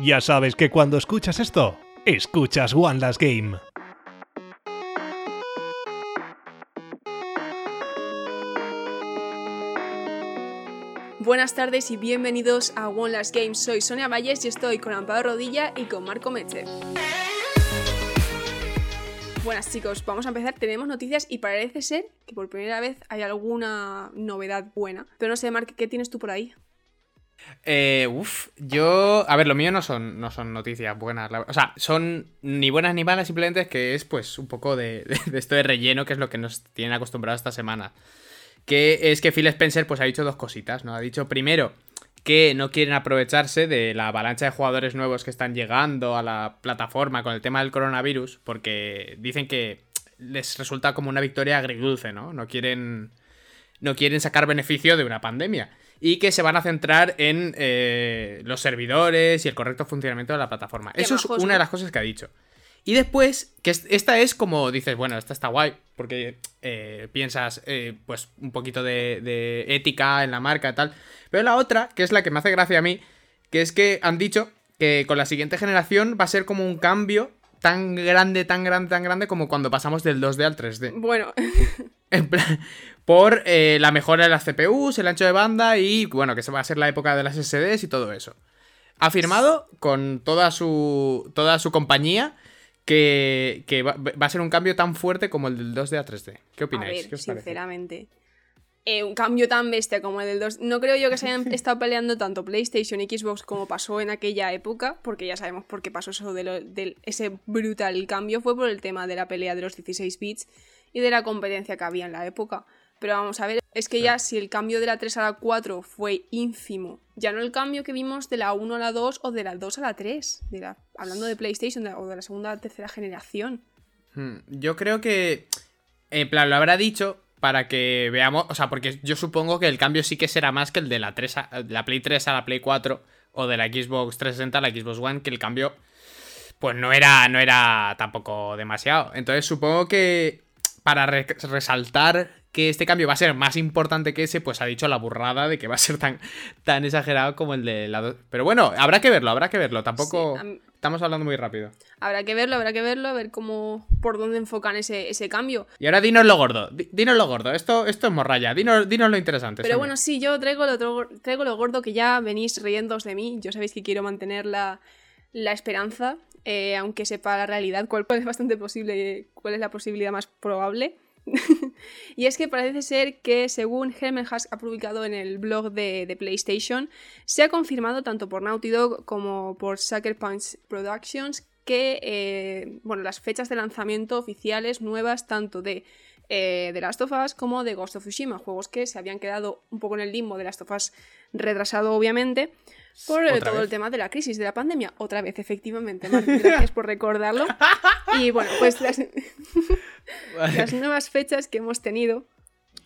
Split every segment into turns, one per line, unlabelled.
Ya sabes que cuando escuchas esto, escuchas One Last Game.
Buenas tardes y bienvenidos a One Last Game. Soy Sonia Valles y estoy con Amparo Rodilla y con Marco Meche. Buenas chicos, vamos a empezar. Tenemos noticias y parece ser que por primera vez hay alguna novedad buena. Pero no sé, Marc, ¿qué tienes tú por ahí?
Eh, uf, yo. A ver, lo mío no son, no son noticias buenas. O sea, son ni buenas ni malas, simplemente es que es pues un poco de, esto de relleno, que es lo que nos tienen acostumbrados esta semana. Que es que Phil Spencer pues ha dicho dos cositas, ¿no? Ha dicho primero que no quieren aprovecharse de la avalancha de jugadores nuevos que están llegando a la plataforma con el tema del coronavirus, porque dicen que les resulta como una victoria agridulce, ¿no? No quieren. No quieren sacar beneficio de una pandemia y que se van a centrar en eh, los servidores y el correcto funcionamiento de la plataforma. Eso es una de las cosas que ha dicho. Y después, que esta es como dices, bueno, esta está guay, porque eh, piensas, eh, pues, un poquito de, de, ética en la marca y tal. Pero la otra, que es la que me hace gracia a mí, que es que han dicho que con la siguiente generación va a ser como un cambio tan grande, tan grande, tan grande como cuando pasamos del 2D al 3D.
Bueno.
En plan, por eh, la mejora de las CPUs, el ancho de banda y, bueno, que se va a ser la época de las SSDs y todo eso. Ha firmado con toda su, toda su compañía que, va, a ser un cambio tan fuerte como el del 2D a 3D. ¿Qué opináis?
A ver, sinceramente. Eh, un cambio tan bestia como el del 2. No creo yo que se hayan estado peleando tanto PlayStation y Xbox como pasó en aquella época, porque ya sabemos por qué pasó eso de, ese brutal cambio. Fue por el tema de la pelea de los 16 bits y de la competencia que había en la época. Pero vamos a ver, es que ya si el cambio de la 3 a la 4 fue ínfimo, ya no el cambio que vimos de la 1 a la 2 o de la 2 a la 3, de la, hablando de PlayStation o de la segunda la tercera generación.
Hmm, yo creo que, en plan, lo habrá dicho para que veamos, o sea, porque yo supongo que el cambio sí que será más que el de la, 3 la Play 3 a la Play 4 o de la Xbox 360 a la Xbox One, que el cambio pues no era, no era tampoco demasiado. Entonces supongo que para resaltar que este cambio va a ser más importante que ese, pues ha dicho la burrada de que va a ser tan, tan exagerado como el de la... Pero bueno, habrá que verlo, habrá que verlo. Tampoco... Estamos hablando muy rápido.
Habrá que verlo, habrá que verlo, a ver cómo, por dónde enfocan ese, ese cambio.
Y ahora dinos lo gordo, dinos lo gordo, esto, esto es morralla, dinos, dinos lo interesante.
Pero bueno, sí, yo traigo lo, traigo lo gordo que ya venís riéndos de mí, yo sabéis que quiero mantener la, la esperanza eh, aunque sepa la realidad, cuál, es bastante posible, cuál es la posibilidad más probable. y es que parece ser que, según Helmer ha publicado en el blog de, PlayStation, se ha confirmado tanto por Naughty Dog como por Sucker Punch Productions que eh, bueno, las fechas de lanzamiento oficiales nuevas tanto de eh, The Last of Us como de Ghost of Tsushima, juegos que se habían quedado un poco en el limbo de Last of Us retrasado obviamente, por todo el tema de la crisis, de la pandemia. Otra vez, efectivamente. gracias por recordarlo. Y bueno, pues las, las nuevas fechas que hemos tenido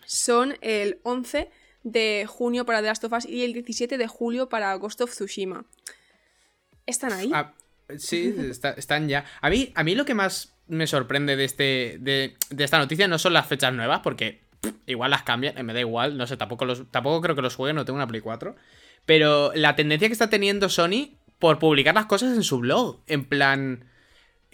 son el 11 de junio para The Last of Us y el 17 de julio para Ghost of Tsushima. ¿Están ahí?
Ah, sí, están ya. A mí, a mí lo que más me sorprende de, este, de, esta noticia no son las fechas nuevas, porque igual las cambian, me da igual, no sé, tampoco, los, tampoco creo que los jueguen, no tengo una Play 4. Pero la tendencia que está teniendo Sony por publicar las cosas en su blog. En plan.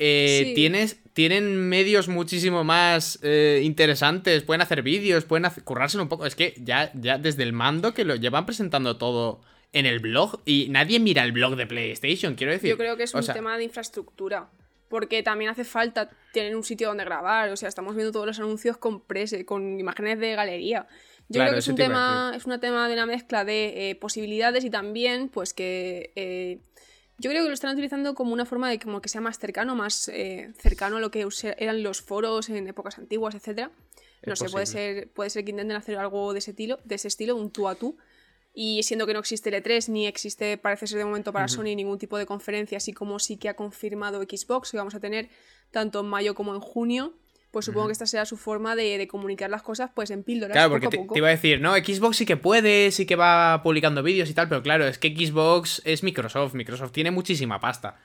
Eh, tienes, tienen medios muchísimo más eh, interesantes. Pueden hacer vídeos, pueden hacer, currárselo un poco. Es que ya, ya desde el mando que lo llevan presentando todo en el blog. Y nadie mira el blog de PlayStation, quiero decir.
Yo creo que es un tema de infraestructura. Porque también hace falta tener un sitio donde grabar. O sea, estamos viendo todos los anuncios con prese, con imágenes de galería. Yo creo que es un, tema, es una tema de una mezcla de eh, posibilidades y también, pues que eh, yo creo que lo están utilizando como una forma de como que sea más cercano, más eh, cercano a lo que eran los foros en épocas antiguas, etcétera. No sé, puede ser, puede ser que intenten hacer algo de ese estilo, de ese estilo, un tú a tú. Y siendo que no existe el E3, ni existe, parece ser de momento para Sony, ningún tipo de conferencia, así como sí que ha confirmado Xbox, que vamos a tener tanto en mayo como en junio pues supongo que esta sea su forma de, comunicar las cosas pues en píldoras.
Claro, porque te, iba a decir, no, Xbox sí que puede, sí que va publicando vídeos y tal, pero claro, es que Xbox es Microsoft, Microsoft tiene muchísima pasta.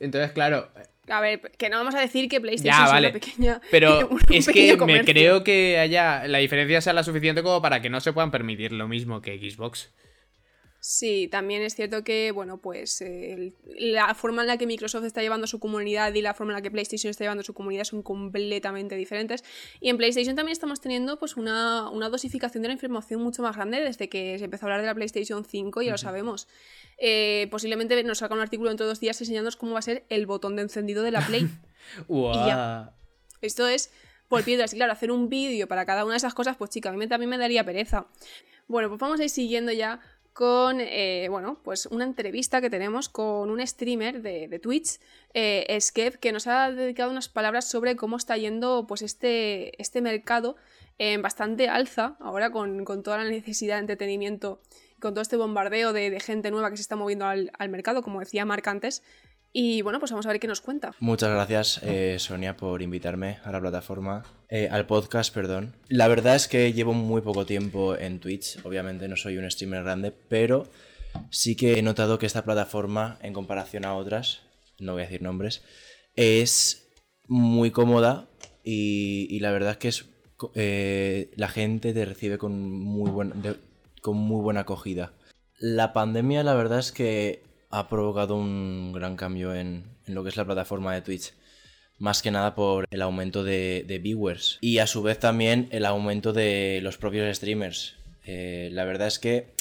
Entonces, claro...
A ver, que no vamos a decir que PlayStation es una pequeña...
Pero es que me creo que haya la diferencia sea la suficiente como para que no se puedan permitir lo mismo que Xbox.
Sí, también es cierto que, bueno, pues eh, la forma en la que Microsoft está llevando su comunidad y la forma en la que PlayStation está llevando su comunidad son completamente diferentes. Y en PlayStation también estamos teniendo pues una, dosificación de la información mucho más grande desde que se empezó a hablar de la PlayStation 5, ya lo sabemos. Eh, posiblemente nos saca un artículo dentro de dos días enseñándonos cómo va a ser el botón de encendido de la Play. Esto es por piedras. Y claro, hacer un vídeo para cada una de esas cosas, pues chica, a mí también me daría pereza. Bueno, pues vamos a ir siguiendo ya con, eh, bueno, pues una entrevista que tenemos con un streamer de, Twitch, eh, Skep, que nos ha dedicado unas palabras sobre cómo está yendo pues este, este mercado en bastante alza, ahora con, toda la necesidad de entretenimiento, con todo este bombardeo de, gente nueva que se está moviendo al, al mercado, como decía Marc antes, y bueno, pues vamos a ver qué nos cuenta.
Muchas gracias, eh, Sonia, por invitarme a la plataforma, eh, al podcast, perdón. La verdad es que llevo muy poco tiempo en Twitch, obviamente no soy un streamer grande, pero sí que he notado que esta plataforma, en comparación a otras, no voy a decir nombres, es muy cómoda y, la verdad es que es, eh, la gente te recibe con muy, con muy buena acogida. La pandemia, la verdad es que ha provocado un gran cambio en, lo que es la plataforma de Twitch. Más que nada por el aumento de, viewers y a su vez también el aumento de los propios streamers. Eh, la verdad es que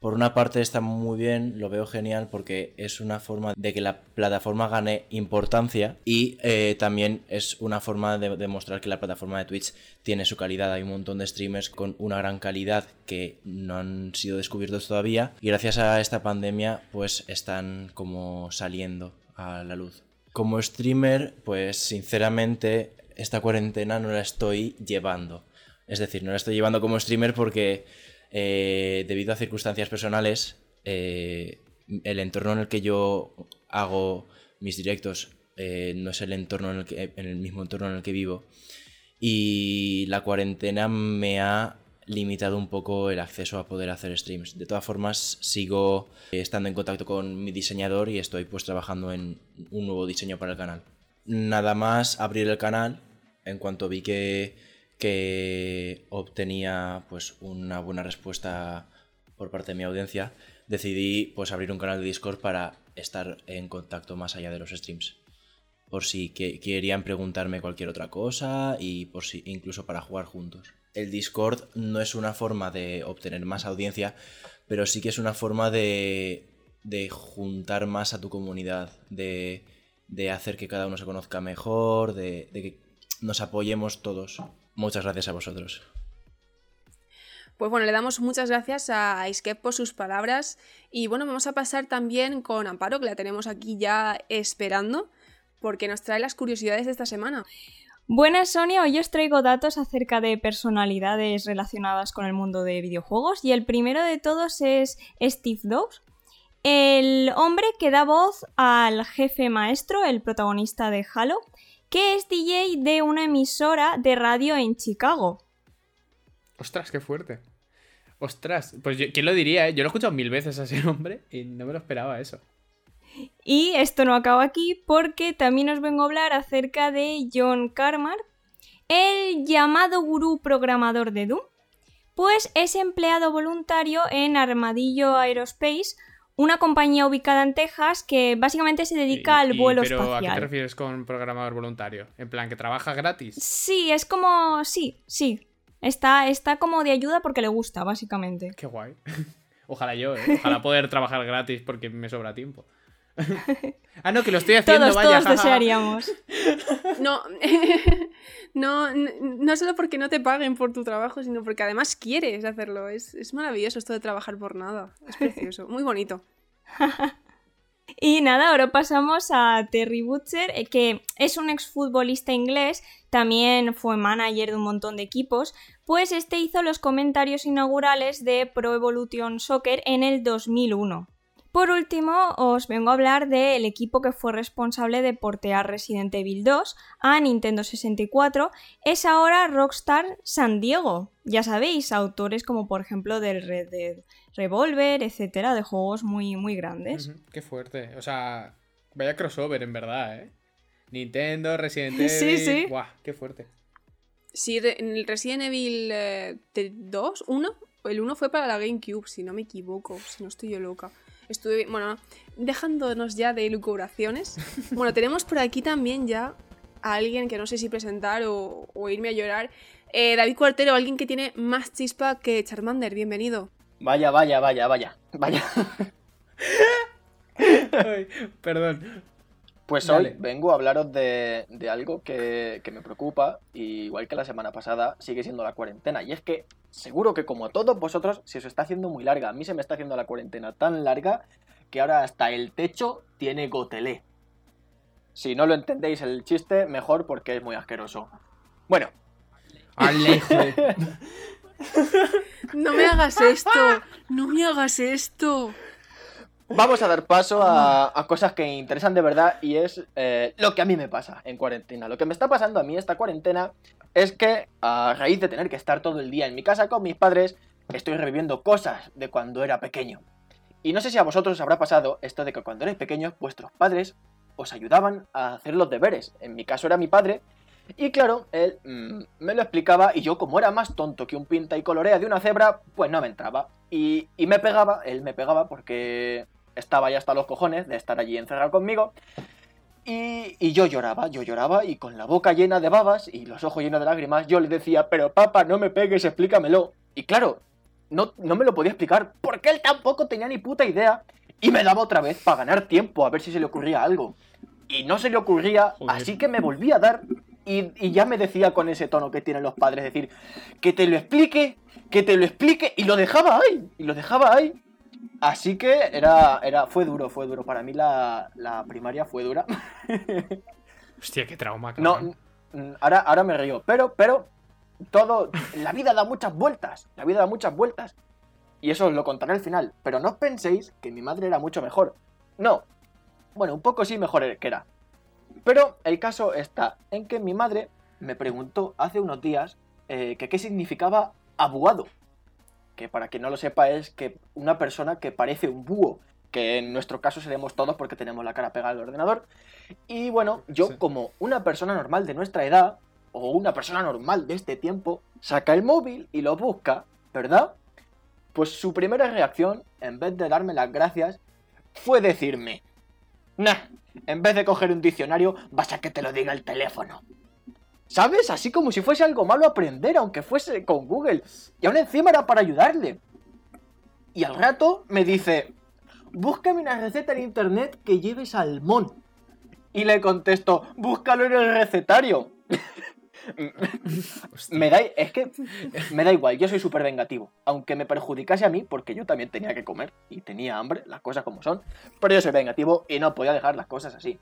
por una parte está muy bien, lo veo genial porque es una forma de que la plataforma gane importancia y eh, también es una forma de demostrar que la plataforma de Twitch tiene su calidad. Hay un montón de streamers con una gran calidad que no han sido descubiertos todavía y gracias a esta pandemia pues están como saliendo a la luz. Como streamer pues sinceramente esta cuarentena no la estoy llevando. Es decir, no la estoy llevando como streamer porque eh, debido a circunstancias personales, eh, el entorno en el que yo hago mis directos eh, no es el entorno en el, que, en el mismo entorno en el que vivo. Y la cuarentena me ha limitado un poco el acceso a poder hacer streams. De todas formas, sigo estando en contacto con mi diseñador y estoy pues trabajando en un nuevo diseño para el canal. Nada más abrir el canal, en cuanto vi que que obtenía pues una buena respuesta por parte de mi audiencia, decidí pues abrir un canal de Discord para estar en contacto más allá de los streams. Por si querían preguntarme cualquier otra cosa y por si incluso para jugar juntos. El Discord no es una forma de obtener más audiencia, pero sí que es una forma de, de juntar más a tu comunidad, de, de hacer que cada uno se conozca mejor, de, de que nos apoyemos todos. Muchas gracias a vosotros.
Pues bueno, le damos muchas gracias a Iskep por sus palabras. Y bueno, vamos a pasar también con Amparo, que la tenemos aquí ya esperando, porque nos trae las curiosidades de esta semana.
Buenas Sonia, hoy os traigo datos acerca de personalidades relacionadas con el mundo de videojuegos y el primero de todos es Steve Dobbs, el hombre que da voz al jefe maestro, el protagonista de Halo, que es DJ de una emisora de radio en Chicago.
Ostras, qué fuerte. Ostras, pues ¿quién lo diría? Eh? Yo lo he escuchado mil veces a ese nombre y no me lo esperaba eso.
Y esto no acaba aquí porque también os vengo a hablar acerca de John Carmar, el llamado gurú programador de Doom, pues es empleado voluntario en Armadillo Aerospace, una compañía ubicada en Texas que básicamente se dedica al vuelo
pero
espacial.
¿A qué te refieres con programador voluntario? ¿En plan que trabaja gratis?
Sí, es como. Sí, sí. Está, está como de ayuda porque le gusta, básicamente.
Qué guay. Ojalá yo, ¿eh? Ojalá poder trabajar gratis porque me sobra tiempo. ah, no, que lo estoy haciendo,
todos,
vaya.
Todos desearíamos.
no, no, no solo porque no te paguen por tu trabajo, sino porque además quieres hacerlo. Es, es maravilloso esto de trabajar por nada. Es precioso, muy bonito.
Y nada, ahora pasamos a Terry Butcher, eh, que es un exfutbolista inglés, también fue manager de un montón de equipos, pues este hizo los comentarios inaugurales de Pro Evolution Soccer en el 2001. Por último, os vengo a hablar del equipo que fue responsable de portear Resident Evil 2 a Nintendo 64, es ahora Rockstar San Diego. Ya sabéis, autores como por ejemplo del Red Dead Revolver, etcétera, de juegos muy, muy grandes.
Qué fuerte. O sea, vaya crossover en verdad, ¿eh? Nintendo, Resident Evil.
sí, sí.
Buah, qué fuerte.
Sí, en el Resident Evil 2, eh, 1, el 1 fue para la GameCube, si no me equivoco, si no estoy yo loca. Estuve, bueno, dejándonos ya de lucubraciones. Bueno, tenemos por aquí también ya a alguien que no sé si presentar o, o irme a llorar. Eh, David Cuartero, alguien que tiene más chispa que Charmander, bienvenido.
Vaya, vaya, vaya, vaya, vaya.
Ay, perdón.
Pues
Dale.
hoy vengo a hablaros de, de algo que, que me preocupa, y igual que la semana pasada, sigue siendo la cuarentena. Y es que seguro que como a todos vosotros se os está haciendo muy larga. A mí se me está haciendo la cuarentena tan larga que ahora hasta el techo tiene gotelé. Si no lo entendéis el chiste, mejor porque es muy asqueroso. Bueno,
Alejo.
No me hagas esto, no me hagas esto.
Vamos a dar paso a, cosas que interesan de verdad y es eh, lo que a mí me pasa en cuarentena. Lo que me está pasando a mí esta cuarentena es que a raíz de tener que estar todo el día en mi casa con mis padres, estoy reviviendo cosas de cuando era pequeño. Y no sé si a vosotros os habrá pasado esto de que cuando erais pequeños vuestros padres os ayudaban a hacer los deberes. En mi caso era mi padre. Y claro, él mm, me lo explicaba y yo como era más tonto que un pinta y colorea de una cebra, pues no me entraba. Y me pegaba, él me pegaba porque estaba ya hasta los cojones de estar allí encerrado conmigo. Y, y yo lloraba, yo lloraba y con la boca llena de babas y los ojos llenos de lágrimas, yo le decía, pero papá, no me pegues, explícamelo. Y claro, no, no me lo podía explicar porque él tampoco tenía ni puta idea y me daba otra vez para ganar tiempo a ver si se le ocurría algo. Y no se le ocurría,
Joder.
así que me volví a dar y, y ya me decía con ese tono que tienen los padres, decir, que te lo explique, que te lo explique, y lo dejaba ahí, y lo dejaba ahí. Así que era, era, fue duro, fue duro. Para mí la, la primaria fue dura.
Hostia, qué trauma,
No,
cabrón.
ahora, ahora me río, pero, pero, todo, la vida da muchas vueltas, la vida da muchas vueltas. Y eso os lo contaré al final, pero no os penséis que mi madre era mucho mejor. No, bueno, un poco sí mejor que era. Pero el caso está en que mi madre me preguntó hace unos días eh, que qué significaba abuado. Que para quien no lo sepa es que una persona que parece un búho, que en nuestro caso seremos todos porque tenemos la cara pegada al ordenador. Y bueno, yo
Sí.
como una persona normal de nuestra edad, o una persona normal de este tiempo, saca el móvil y lo busca, ¿verdad? Pues su primera reacción, en vez de darme las gracias, fue decirme, nah, en vez de coger un diccionario, vas a que te lo diga el teléfono. ¿Sabes? Así como si fuese algo malo aprender, aunque fuese con Google. Y aún encima era para ayudarle. Y al rato me dice, búscame una receta en internet que lleve salmón. Y le contesto, búscalo en el recetario. Me da, es que me da igual, yo soy súper vengativo. Aunque me perjudicase a mí, porque yo también tenía que comer y tenía hambre, las cosas como son. Pero yo soy vengativo y no podía dejar las cosas así.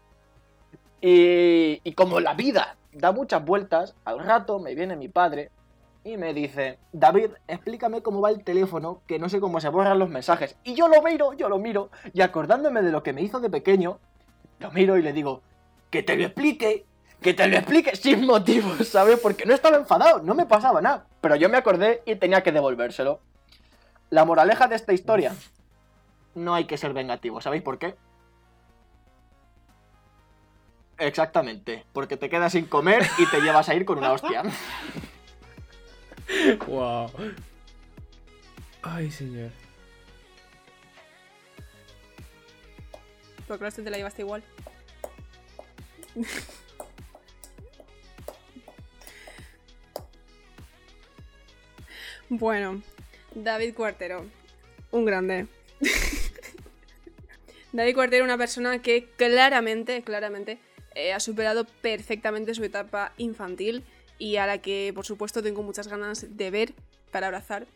Y, y como la vida da muchas vueltas, al rato me viene mi padre y me dice, David, explícame cómo va el teléfono, que no sé cómo se borran los mensajes. Y yo lo miro, yo lo miro, y acordándome de lo que me hizo de pequeño, lo miro y le digo, que te lo explique, que te lo explique sin motivos, ¿sabes? Porque no estaba enfadado, no me pasaba nada. Pero yo me acordé y tenía que devolvérselo. La moraleja de esta historia, no hay que ser vengativo, ¿sabéis por qué? Exactamente, porque te quedas sin comer y te llevas a ir con una hostia.
Wow. Ay, señor.
Porque te la llevaste igual. bueno, David Cuartero, un grande. David Cuartero, una persona que claramente, claramente, eh, ha superado perfectamente su etapa infantil y a la que, por supuesto, tengo muchas ganas de ver para abrazar.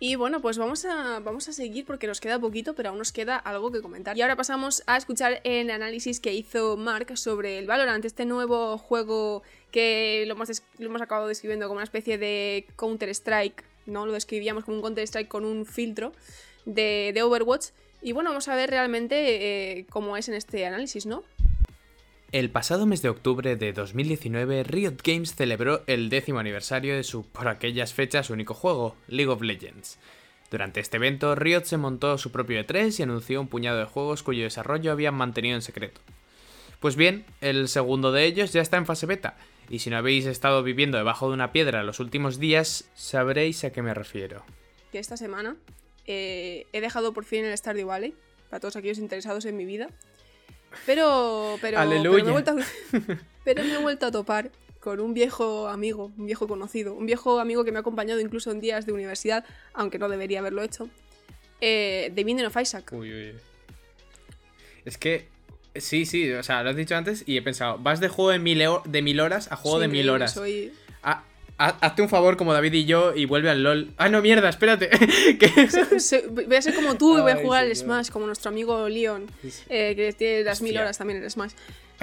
Y bueno, pues vamos a, vamos a seguir porque nos queda poquito, pero aún nos queda algo que comentar. Y ahora pasamos a escuchar el análisis que hizo Mark sobre el Valorant, este nuevo juego que lo hemos, lo hemos acabado describiendo como una especie de Counter-Strike, ¿no? Lo describíamos como un Counter-Strike con un filtro de, de Overwatch. Y bueno, vamos a ver realmente eh, cómo es en este análisis, ¿no?
El pasado mes de octubre de 2019, Riot Games celebró el décimo aniversario de su, por aquellas fechas, único juego, League of Legends. Durante este evento, Riot se montó su propio E3 y anunció un puñado de juegos cuyo desarrollo habían mantenido en secreto. Pues bien, el segundo de ellos ya está en fase beta, y si no habéis estado viviendo debajo de una piedra los últimos días, sabréis a qué me refiero.
que esta semana eh, he dejado por fin el Stardew Valley, para todos aquellos interesados en mi vida. Pero, pero, pero, me, he vuelto a, pero me he vuelto a topar con un viejo amigo, un viejo conocido, un viejo amigo que me ha acompañado incluso en días de universidad, aunque no debería haberlo hecho, eh, The Binding of Isaac.
Uy, uy. Es que. Sí, sí, o sea, lo has dicho antes y he pensado, vas de juego de mil, de horas a juego de mil horas.
soy-
ha- hazte un favor como David y yo y vuelve al LOL. Ah, no, mierda, espérate.
Voy a ser como tú y voy a
Ay,
jugar al
señor.
Smash, como nuestro amigo Leon, eh, que tiene las mil horas también en el Smash.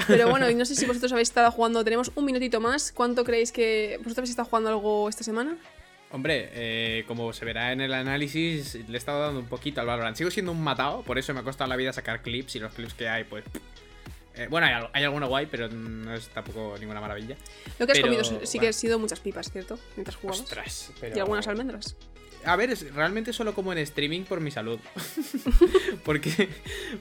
Pero bueno, y no sé si vosotros habéis estado jugando, tenemos un minutito más. ¿Cuánto creéis que. ¿Vosotros habéis estado jugando algo esta semana?
Hombre, eh, como se verá en el análisis, le he estado dando un poquito al Valorant. Sigo siendo un matado, por eso me ha costado la vida sacar clips y los clips que hay, pues. Eh, bueno, hay, hay alguno guay, pero no es tampoco ninguna maravilla.
Lo que has
Pero,
comido sí que han sido muchas pipas, ¿cierto? Mientras jugabas.
Ostras, pero...
Y algunas almendras.
A ver, es realmente solo como en streaming por mi salud. porque,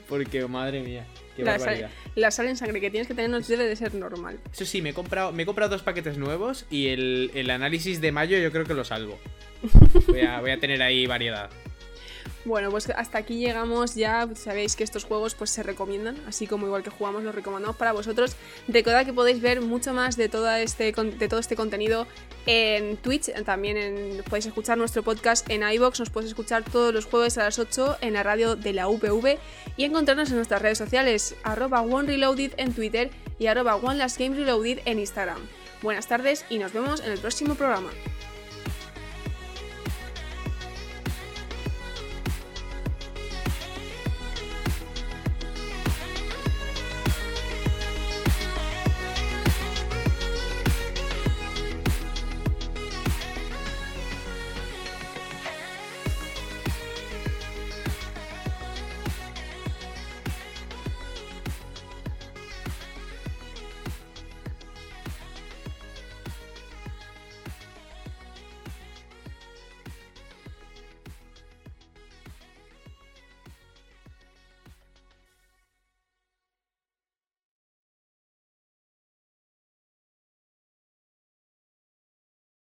porque, madre mía, qué
La
barbaridad.
sal, la sal en sangre que tienes que tener no debe de ser normal.
Eso sí, me he comprado, me he comprado dos paquetes nuevos y el, el análisis de mayo yo creo que lo salvo. Voy a, voy a tener ahí variedad.
Bueno, pues hasta aquí llegamos ya. Sabéis que estos juegos pues se recomiendan, así como igual que jugamos los recomendamos para vosotros. Recordad que podéis ver mucho más de, toda este, de todo este contenido en Twitch. También en- podéis escuchar nuestro podcast en iBox. Nos podéis escuchar todos los jueves a las 8 en la radio de la UPV y encontrarnos en nuestras redes sociales arroba OneReloaded en Twitter y arroba en Instagram. Buenas tardes y nos vemos en el próximo programa.